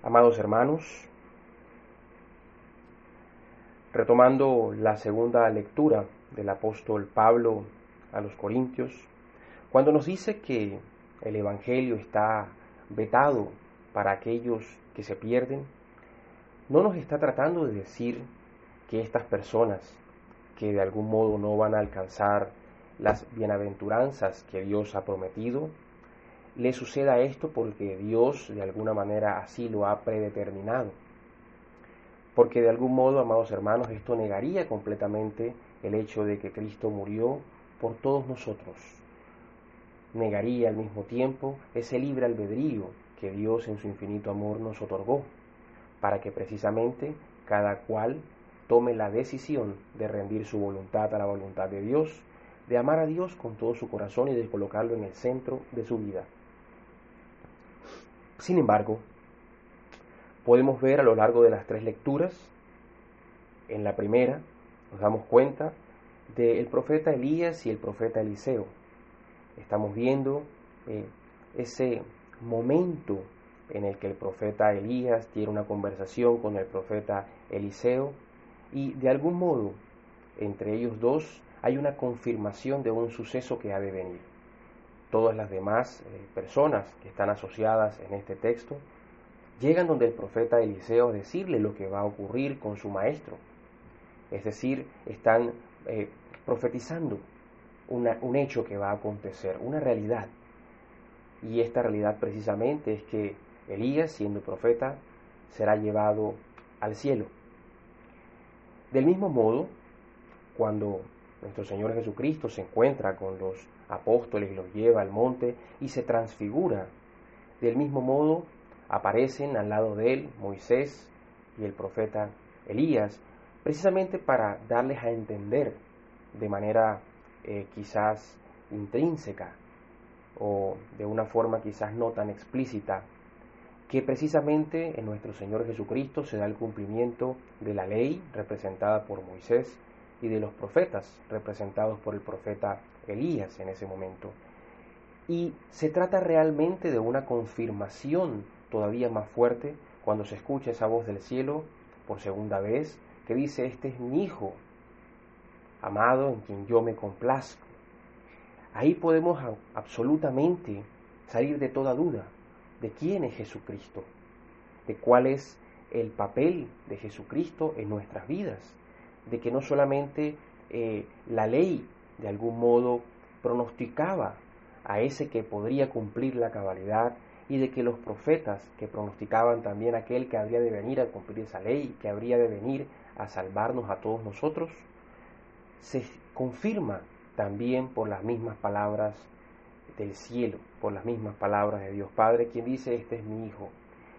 Amados hermanos, retomando la segunda lectura del apóstol Pablo a los Corintios, cuando nos dice que el Evangelio está vetado para aquellos que se pierden, no nos está tratando de decir que estas personas que de algún modo no van a alcanzar las bienaventuranzas que Dios ha prometido, le suceda esto porque Dios de alguna manera así lo ha predeterminado. Porque de algún modo, amados hermanos, esto negaría completamente el hecho de que Cristo murió por todos nosotros. Negaría al mismo tiempo ese libre albedrío que Dios en su infinito amor nos otorgó, para que precisamente cada cual tome la decisión de rendir su voluntad a la voluntad de Dios, de amar a Dios con todo su corazón y de colocarlo en el centro de su vida. Sin embargo, podemos ver a lo largo de las tres lecturas, en la primera nos damos cuenta del profeta Elías y el profeta Eliseo. Estamos viendo eh, ese momento en el que el profeta Elías tiene una conversación con el profeta Eliseo y de algún modo entre ellos dos hay una confirmación de un suceso que ha de venir todas las demás eh, personas que están asociadas en este texto, llegan donde el profeta Eliseo a decirle lo que va a ocurrir con su maestro. Es decir, están eh, profetizando un hecho que va a acontecer, una realidad. Y esta realidad precisamente es que Elías, siendo profeta, será llevado al cielo. Del mismo modo, cuando nuestro Señor Jesucristo se encuentra con los apóstoles, los lleva al monte y se transfigura. Del mismo modo aparecen al lado de él Moisés y el profeta Elías, precisamente para darles a entender de manera eh, quizás intrínseca o de una forma quizás no tan explícita, que precisamente en nuestro Señor Jesucristo se da el cumplimiento de la ley representada por Moisés y de los profetas representados por el profeta Elías en ese momento. Y se trata realmente de una confirmación todavía más fuerte cuando se escucha esa voz del cielo por segunda vez que dice, este es mi Hijo, amado en quien yo me complazco. Ahí podemos absolutamente salir de toda duda de quién es Jesucristo, de cuál es el papel de Jesucristo en nuestras vidas, de que no solamente eh, la ley de algún modo pronosticaba a ese que podría cumplir la cabalidad y de que los profetas que pronosticaban también aquel que habría de venir a cumplir esa ley, que habría de venir a salvarnos a todos nosotros, se confirma también por las mismas palabras del cielo, por las mismas palabras de Dios Padre, quien dice, este es mi Hijo.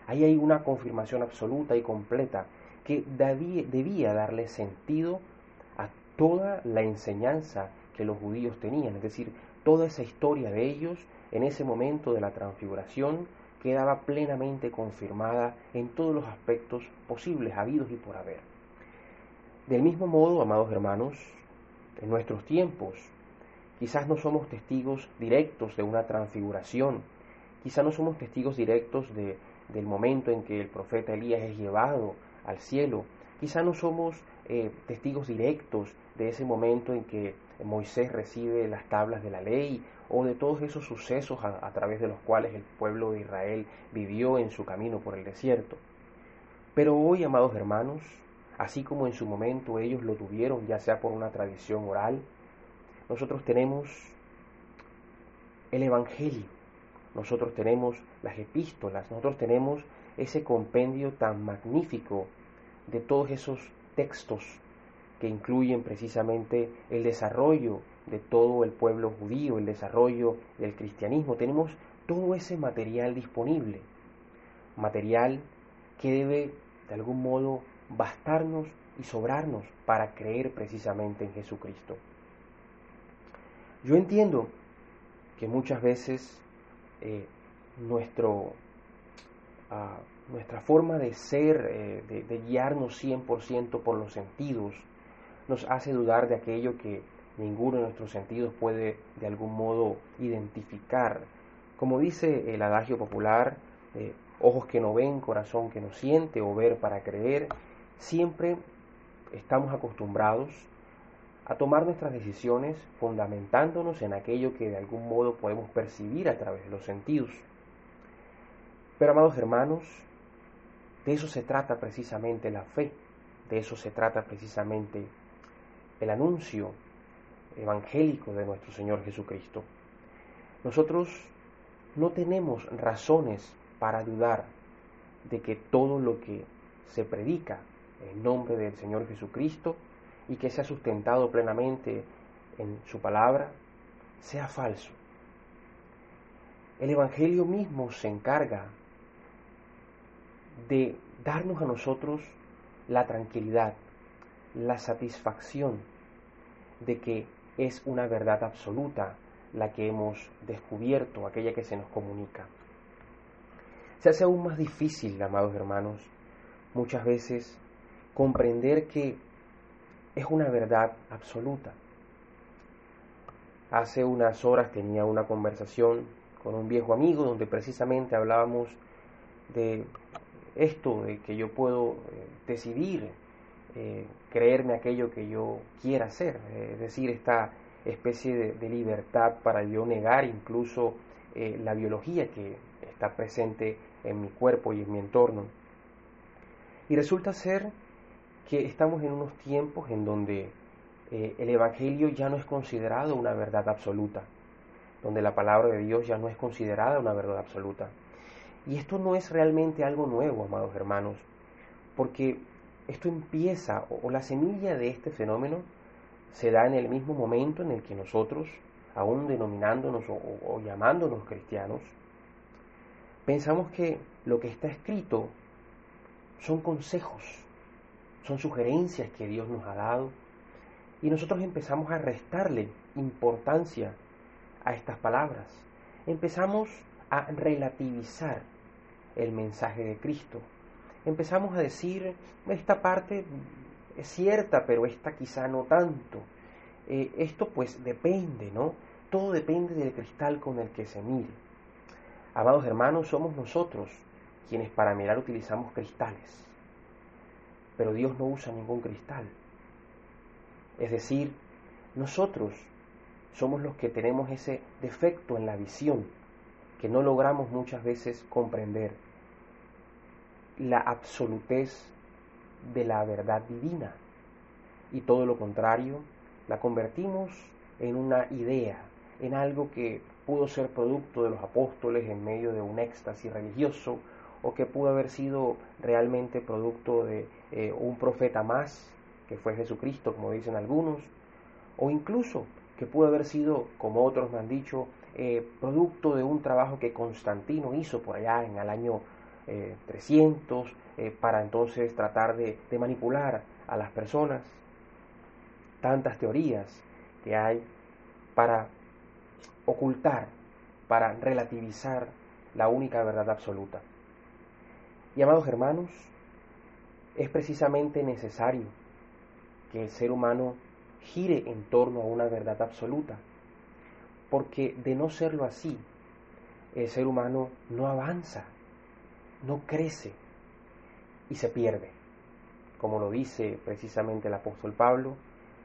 Ahí hay una confirmación absoluta y completa que debía darle sentido a toda la enseñanza que los judíos tenían, es decir, toda esa historia de ellos en ese momento de la transfiguración quedaba plenamente confirmada en todos los aspectos posibles, habidos y por haber. Del mismo modo, amados hermanos, en nuestros tiempos, quizás no somos testigos directos de una transfiguración, quizás no somos testigos directos de, del momento en que el profeta Elías es llevado al cielo. Quizá no somos eh, testigos directos de ese momento en que Moisés recibe las tablas de la ley o de todos esos sucesos a, a través de los cuales el pueblo de Israel vivió en su camino por el desierto. Pero hoy, amados hermanos, así como en su momento ellos lo tuvieron, ya sea por una tradición oral, nosotros tenemos el Evangelio, nosotros tenemos las epístolas, nosotros tenemos ese compendio tan magnífico de todos esos textos que incluyen precisamente el desarrollo de todo el pueblo judío, el desarrollo del cristianismo. Tenemos todo ese material disponible, material que debe de algún modo bastarnos y sobrarnos para creer precisamente en Jesucristo. Yo entiendo que muchas veces eh, nuestro, ah, nuestra forma de ser, eh, de, de, guiarnos 100% por los sentidos, nos hace dudar de aquello que ninguno de nuestros sentidos puede de algún modo identificar. Como dice el adagio popular, eh, ojos que no ven, corazón que no siente o ver para creer, siempre estamos acostumbrados a tomar nuestras decisiones fundamentándonos en aquello que de algún modo podemos percibir a través de los sentidos. Pero amados hermanos, de eso se trata precisamente la fe, de eso se trata precisamente el anuncio evangélico de nuestro Señor Jesucristo. Nosotros no tenemos razones para dudar de que todo lo que se predica en nombre del Señor Jesucristo y que sea sustentado plenamente en su palabra sea falso. El Evangelio mismo se encarga de darnos a nosotros la tranquilidad, la satisfacción de que es una verdad absoluta la que hemos descubierto, aquella que se nos comunica. Se hace aún más difícil, amados hermanos, muchas veces comprender que es una verdad absoluta. Hace unas horas tenía una conversación con un viejo amigo donde precisamente hablábamos de esto, de que yo puedo eh, decidir eh, creerme aquello que yo quiera hacer, es decir, esta especie de, libertad para yo negar incluso eh, la biología que está presente en mi cuerpo y en mi entorno. Y resulta ser que estamos en unos tiempos en donde eh, el Evangelio ya no es considerado una verdad absoluta, donde la palabra de Dios ya no es considerada una verdad absoluta. Y esto no es realmente algo nuevo, amados hermanos, porque esto empieza, o, la semilla de este fenómeno, se da en el mismo momento en el que nosotros, aún denominándonos o llamándonos cristianos, pensamos que lo que está escrito son consejos, son sugerencias que Dios nos ha dado, y nosotros empezamos a restarle importancia a estas palabras. Empezamos a relativizar el mensaje de Cristo. Empezamos a decir, esta parte es cierta, pero esta quizá no tanto. Eh, esto pues depende, ¿no? Todo depende del cristal con el que se mire. Amados hermanos, somos nosotros quienes para mirar utilizamos cristales, pero Dios no usa ningún cristal. Es decir, nosotros somos los que tenemos ese defecto en la visión que no logramos muchas veces comprender la absolutez de la verdad divina. Y todo lo contrario, la convertimos en una idea, en algo que pudo ser producto de los apóstoles en medio de un éxtasis religioso o que pudo haber sido realmente producto de eh, un profeta más, que fue Jesucristo, como dicen algunos, o incluso que pudo haber sido, como otros me han dicho, eh, producto de un trabajo que Constantino hizo por allá en el año 300 eh, para entonces tratar de, de manipular a las personas. Tantas teorías que hay para ocultar, para relativizar la única verdad absoluta. Y amados hermanos, es precisamente necesario que el ser humano gire en torno a una verdad absoluta, porque de no serlo así, el ser humano no avanza, no crece y se pierde. Como lo dice precisamente el apóstol Pablo,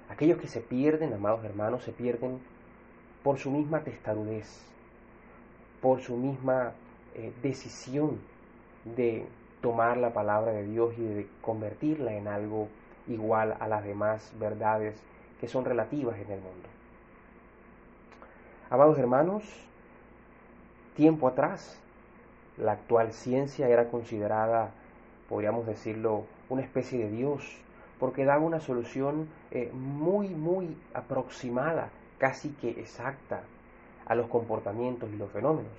aquellos que se pierden, amados hermanos, se pierden por su misma testarudez, por su misma eh, decisión de tomar la palabra de Dios y de convertirla en algo igual a las demás verdades que son relativas en el mundo. Amados hermanos, tiempo atrás, la actual ciencia era considerada, podríamos decirlo, una especie de Dios, porque daba una solución eh, muy, muy aproximada casi que exacta a los comportamientos y los fenómenos.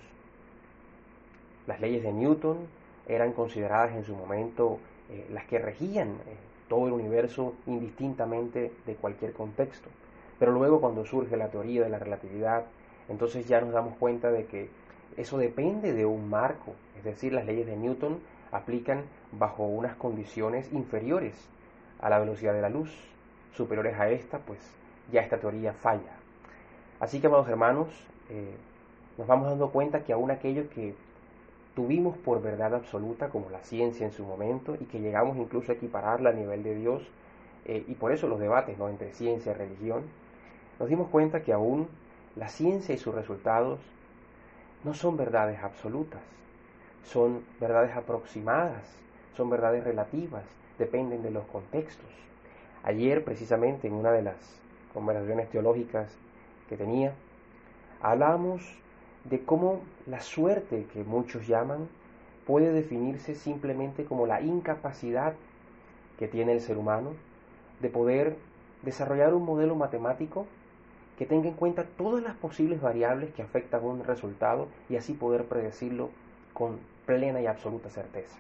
Las leyes de Newton eran consideradas en su momento eh, las que regían eh, todo el universo indistintamente de cualquier contexto. Pero luego cuando surge la teoría de la relatividad, entonces ya nos damos cuenta de que eso depende de un marco, es decir, las leyes de Newton aplican bajo unas condiciones inferiores a la velocidad de la luz, superiores a esta, pues ya esta teoría falla. Así que, amados hermanos, eh, nos vamos dando cuenta que aún aquellos que tuvimos por verdad absoluta como la ciencia en su momento y que llegamos incluso a equipararla a nivel de Dios eh, y por eso los debates ¿no? entre ciencia y religión, nos dimos cuenta que aún la ciencia y sus resultados no son verdades absolutas, son verdades aproximadas, son verdades relativas, dependen de los contextos. Ayer, precisamente, en una de las conversaciones teológicas que tenía, hablábamos de cómo la suerte que muchos llaman puede definirse simplemente como la incapacidad que tiene el ser humano de poder desarrollar un modelo matemático que tenga en cuenta todas las posibles variables que afectan a un resultado y así poder predecirlo con plena y absoluta certeza.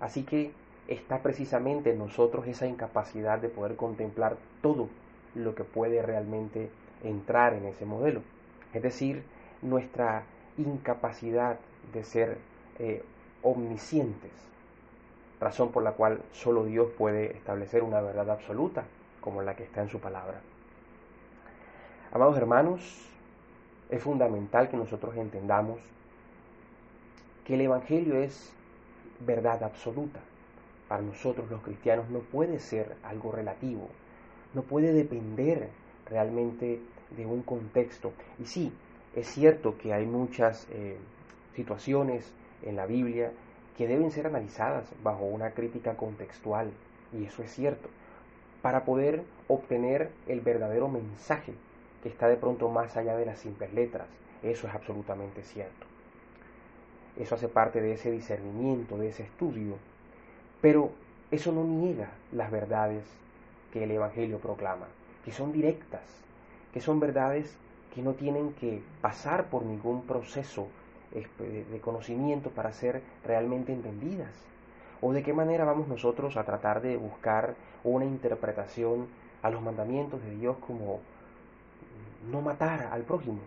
Así que está precisamente en nosotros esa incapacidad de poder contemplar todo lo que puede realmente entrar en ese modelo. Es decir, nuestra incapacidad de ser eh, omniscientes, razón por la cual solo Dios puede establecer una verdad absoluta como la que está en su palabra. Amados hermanos, es fundamental que nosotros entendamos que el Evangelio es verdad absoluta. Para nosotros los cristianos no puede ser algo relativo, no puede depender realmente de un contexto. Y sí, es cierto que hay muchas eh, situaciones en la Biblia que deben ser analizadas bajo una crítica contextual, y eso es cierto, para poder obtener el verdadero mensaje que está de pronto más allá de las simples letras. Eso es absolutamente cierto. Eso hace parte de ese discernimiento, de ese estudio, pero eso no niega las verdades que el Evangelio proclama, que son directas, que son verdades que no tienen que pasar por ningún proceso de conocimiento para ser realmente entendidas. ¿O de qué manera vamos nosotros a tratar de buscar una interpretación a los mandamientos de Dios como no matar al prójimo?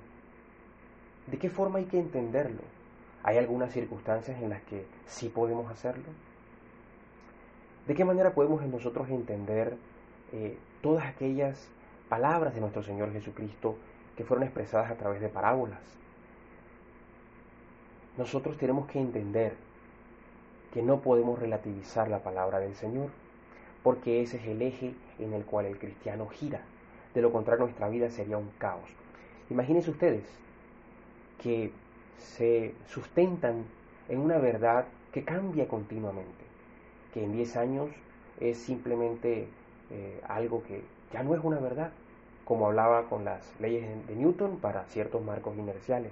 ¿De qué forma hay que entenderlo? ¿Hay algunas circunstancias en las que sí podemos hacerlo? ¿De qué manera podemos nosotros entender eh, todas aquellas palabras de nuestro Señor Jesucristo que fueron expresadas a través de parábolas? Nosotros tenemos que entender que no podemos relativizar la palabra del Señor, porque ese es el eje en el cual el cristiano gira. De lo contrario, nuestra vida sería un caos. Imagínense ustedes que se sustentan en una verdad que cambia continuamente, que en 10 años es simplemente eh, algo que ya no es una verdad, como hablaba con las leyes de Newton para ciertos marcos inerciales.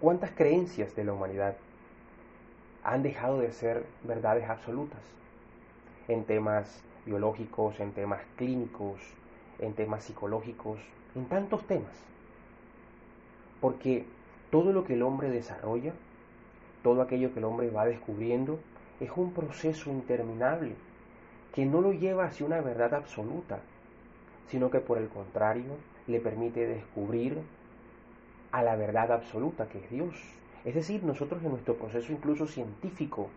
¿Cuántas creencias de la humanidad han dejado de ser verdades absolutas en temas biológicos, en temas clínicos, en temas psicológicos, en tantos temas? Porque todo lo que el hombre desarrolla, todo aquello que el hombre va descubriendo, es un proceso interminable que no lo lleva hacia una verdad absoluta, sino que por el contrario le permite descubrir a la verdad absoluta que es Dios. Es decir, nosotros en nuestro proceso incluso científico,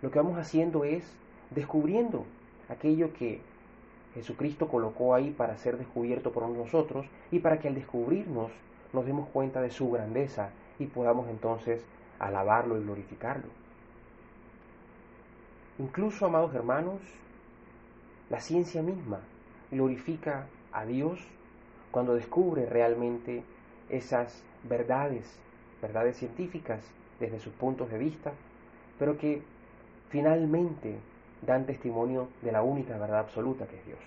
lo que vamos haciendo es descubriendo aquello que Jesucristo colocó ahí para ser descubierto por nosotros y para que al descubrirnos nos demos cuenta de su grandeza y podamos entonces alabarlo y glorificarlo. Incluso, amados hermanos, la ciencia misma glorifica a Dios cuando descubre realmente esas verdades, verdades científicas desde sus puntos de vista, pero que finalmente dan testimonio de la única verdad absoluta que es Dios.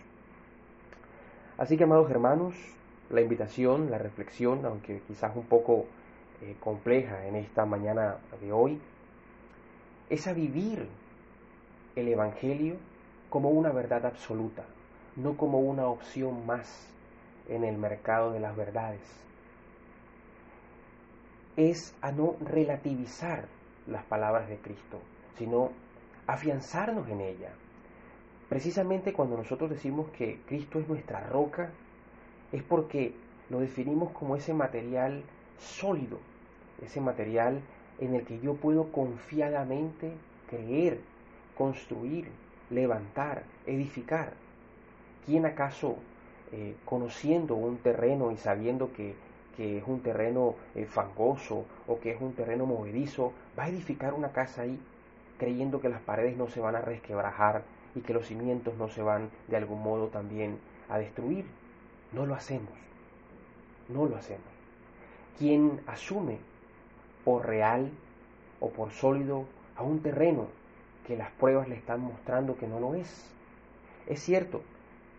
Así que, amados hermanos, la invitación, la reflexión, aunque quizás un poco eh, compleja en esta mañana de hoy, es a vivir el Evangelio como una verdad absoluta, no como una opción más en el mercado de las verdades. Es a no relativizar las palabras de Cristo, sino afianzarnos en ella. Precisamente cuando nosotros decimos que Cristo es nuestra roca, es porque lo definimos como ese material sólido, ese material en el que yo puedo confiadamente creer, construir, levantar, edificar. ¿Quién acaso, eh, conociendo un terreno y sabiendo que, que es un terreno eh, fangoso o que es un terreno movedizo, va a edificar una casa ahí creyendo que las paredes no se van a resquebrajar y que los cimientos no se van de algún modo también a destruir. No lo hacemos, no lo hacemos. Quien asume por real o por sólido a un terreno que las pruebas le están mostrando que no lo es. Es cierto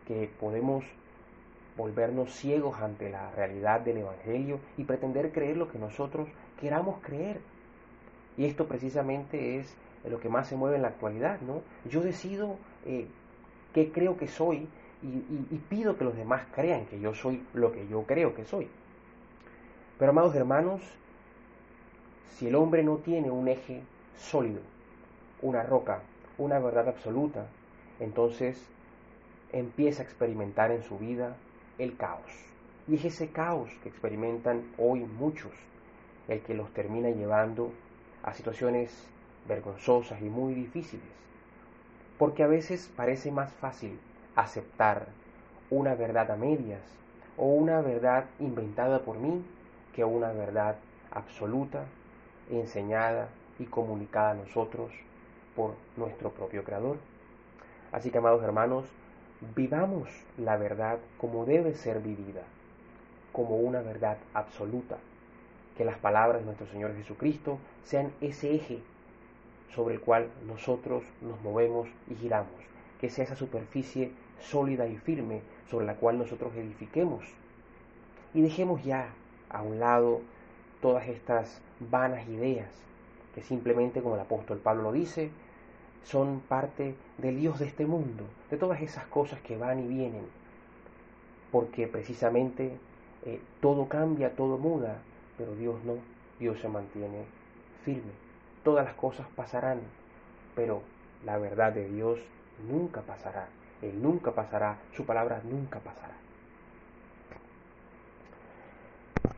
que podemos volvernos ciegos ante la realidad del Evangelio y pretender creer lo que nosotros queramos creer. Y esto precisamente es lo que más se mueve en la actualidad, ¿no? Yo decido eh, qué creo que soy y, y pido que los demás crean que yo soy lo que yo creo que soy. Pero amados hermanos, si el hombre no tiene un eje sólido, una roca, una verdad absoluta, entonces empieza a experimentar en su vida el caos. Y es ese caos que experimentan hoy muchos el que los termina llevando a situaciones vergonzosas y muy difíciles. Porque a veces parece más fácil aceptar una verdad a medias o una verdad inventada por mí que una verdad absoluta, enseñada y comunicada a nosotros por nuestro propio Creador. Así que, amados hermanos, vivamos la verdad como debe ser vivida, como una verdad absoluta, que las palabras de nuestro Señor Jesucristo sean ese eje sobre el cual nosotros nos movemos y giramos, que sea esa superficie sólida y firme sobre la cual nosotros edifiquemos. Y dejemos ya a un lado todas estas vanas ideas que simplemente, como el apóstol Pablo lo dice, son parte del Dios de este mundo, de todas esas cosas que van y vienen, porque precisamente eh, todo cambia, todo muda, pero Dios no, Dios se mantiene firme. Todas las cosas pasarán, pero la verdad de Dios nunca pasará, Él nunca pasará, su palabra nunca pasará.